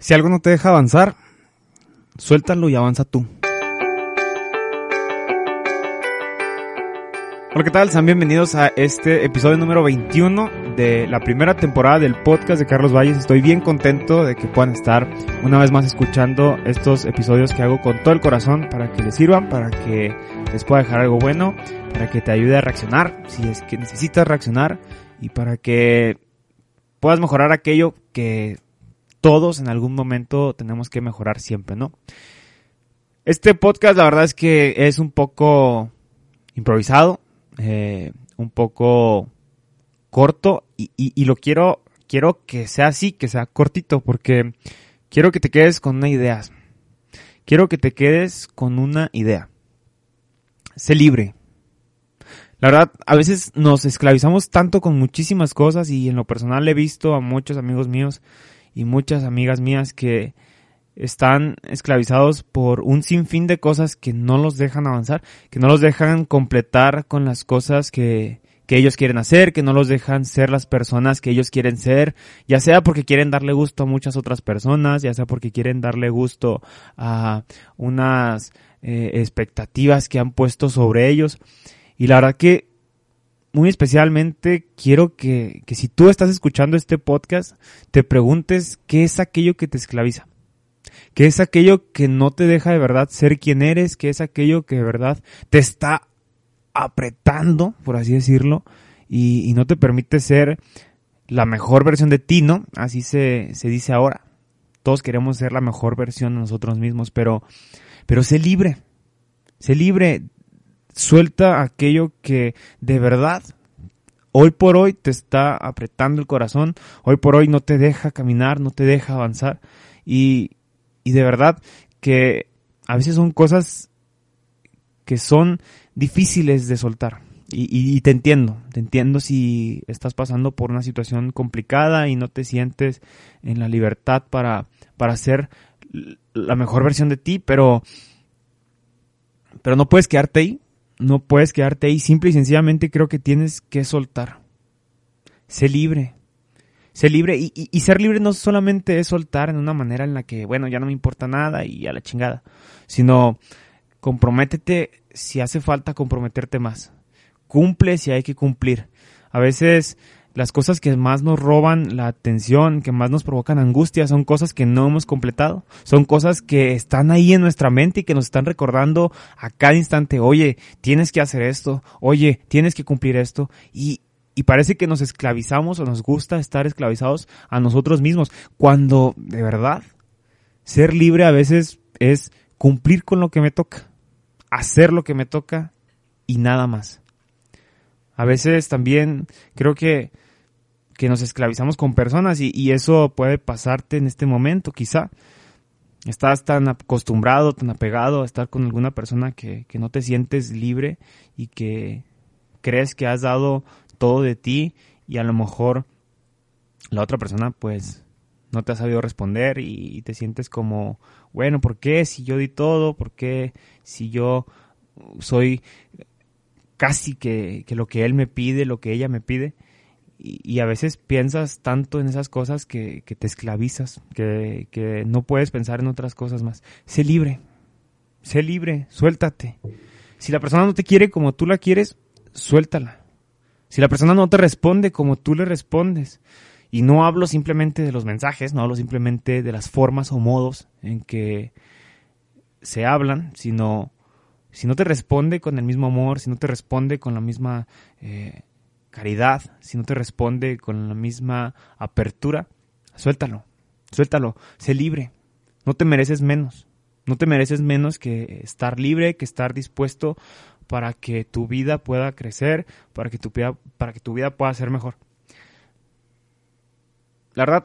Si algo no te deja avanzar, suéltalo y avanza tú. Hola, ¿qué tal? Sean bienvenidos a este episodio número 21 de la primera temporada del podcast de Carlos Valles. Estoy bien contento de que puedan estar una vez más escuchando estos episodios que hago con todo el corazón para que les sirvan, para que les pueda dejar algo bueno, para que te ayude a reaccionar si es que necesitas reaccionar y para que puedas mejorar aquello que todos en algún momento tenemos que mejorar siempre, ¿no? Este podcast la verdad es que es un poco improvisado, eh, un poco corto y, y, y, lo quiero, quiero que sea así, que sea cortito, porque quiero que te quedes con una idea. Quiero que te quedes con una idea. Sé libre. La verdad, a veces nos esclavizamos tanto con muchísimas cosas y en lo personal he visto a muchos amigos míos y muchas amigas mías que están esclavizados por un sinfín de cosas que no los dejan avanzar, que no los dejan completar con las cosas que, que ellos quieren hacer, que no los dejan ser las personas que ellos quieren ser, ya sea porque quieren darle gusto a muchas otras personas, ya sea porque quieren darle gusto a unas eh, expectativas que han puesto sobre ellos. Y la verdad que muy especialmente quiero que, que si tú estás escuchando este podcast, te preguntes qué es aquello que te esclaviza. ¿Qué es aquello que no te deja de verdad ser quien eres? ¿Qué es aquello que de verdad te está apretando, por así decirlo, y, y no te permite ser la mejor versión de ti, ¿no? Así se, se dice ahora. Todos queremos ser la mejor versión de nosotros mismos, pero, pero sé libre. Sé libre. Suelta aquello que de verdad hoy por hoy te está apretando el corazón, hoy por hoy no te deja caminar, no te deja avanzar y, y de verdad que a veces son cosas que son difíciles de soltar. Y, te entiendo, te entiendo si estás pasando por una situación complicada y no te sientes en la libertad para, para ser la mejor versión de ti, pero, pero no puedes quedarte ahí, no puedes quedarte ahí, simple y sencillamente creo que tienes que soltar. Sé libre, sé libre y, y, ser libre no solamente es soltar en una manera en la que, bueno, ya no me importa nada y a la chingada, sino comprométete si hace falta comprometerte más. Cumple si hay que cumplir. A veces las cosas que más nos roban la atención, que más nos provocan angustia, son cosas que no hemos completado. Son cosas que están ahí en nuestra mente y que nos están recordando a cada instante, oye, tienes que hacer esto, oye, tienes que cumplir esto. Y, y parece que nos esclavizamos o nos gusta estar esclavizados a nosotros mismos, cuando de verdad ser libre a veces es cumplir con lo que me toca, hacer lo que me toca y nada más. A veces también creo que, que nos esclavizamos con personas y, y eso puede pasarte en este momento, quizá. Estás tan acostumbrado, tan apegado a estar con alguna persona que, que no te sientes libre y que crees que has dado todo de ti y a lo mejor la otra persona pues no te ha sabido responder y, te sientes como, bueno, ¿por qué si yo di todo? ¿Por qué si yo soy casi que, que lo que él me pide, lo que ella me pide? Y, a veces piensas tanto en esas cosas que, te esclavizas, que, que no puedes pensar en otras cosas más. Sé libre, sé libre, suéltate. Si la persona no te quiere como tú la quieres, suéltala. Si la persona no te responde como tú le respondes, y no hablo simplemente de los mensajes, no hablo simplemente de las formas o modos en que se hablan, sino si no te responde con el mismo amor, si no te responde con la misma eh, caridad, si no te responde con la misma apertura, suéltalo, suéltalo, sé libre, no te mereces menos, no te mereces menos que estar libre, que estar dispuesto para que tu vida pueda crecer, para que tu vida, para que tu vida pueda ser mejor. La verdad,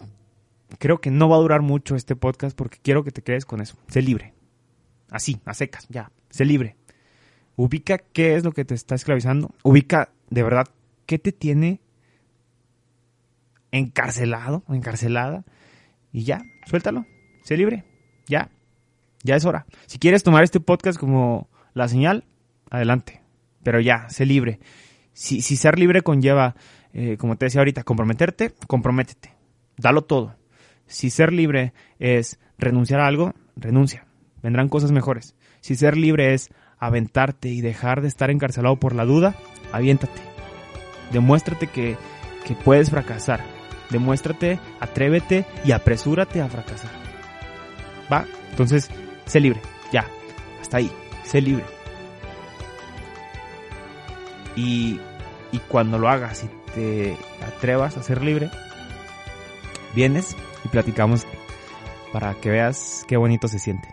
creo que no va a durar mucho este podcast porque quiero que te quedes con eso. Sé libre. Así, a secas, ya. Sé libre. Ubica qué es lo que te está esclavizando. Ubica de verdad qué te tiene encarcelado o encarcelada. Y ya, suéltalo. Sé libre. Ya. Ya es hora. Si quieres tomar este podcast como la señal, adelante. Pero ya, sé libre. Si, si ser libre conlleva, eh, como te decía ahorita, comprometerte, comprométete. Dalo todo. Si ser libre es renunciar a algo, renuncia. Vendrán cosas mejores. Si ser libre es aventarte y dejar de estar encarcelado por la duda, aviéntate. Demuéstrate que, que puedes fracasar. Demuéstrate, atrévete y apresúrate a fracasar. ¿Va? Entonces, sé libre. Ya. Hasta ahí. Sé libre. Y, y cuando lo hagas y te atrevas a ser libre, vienes y platicamos para que veas qué bonito se siente.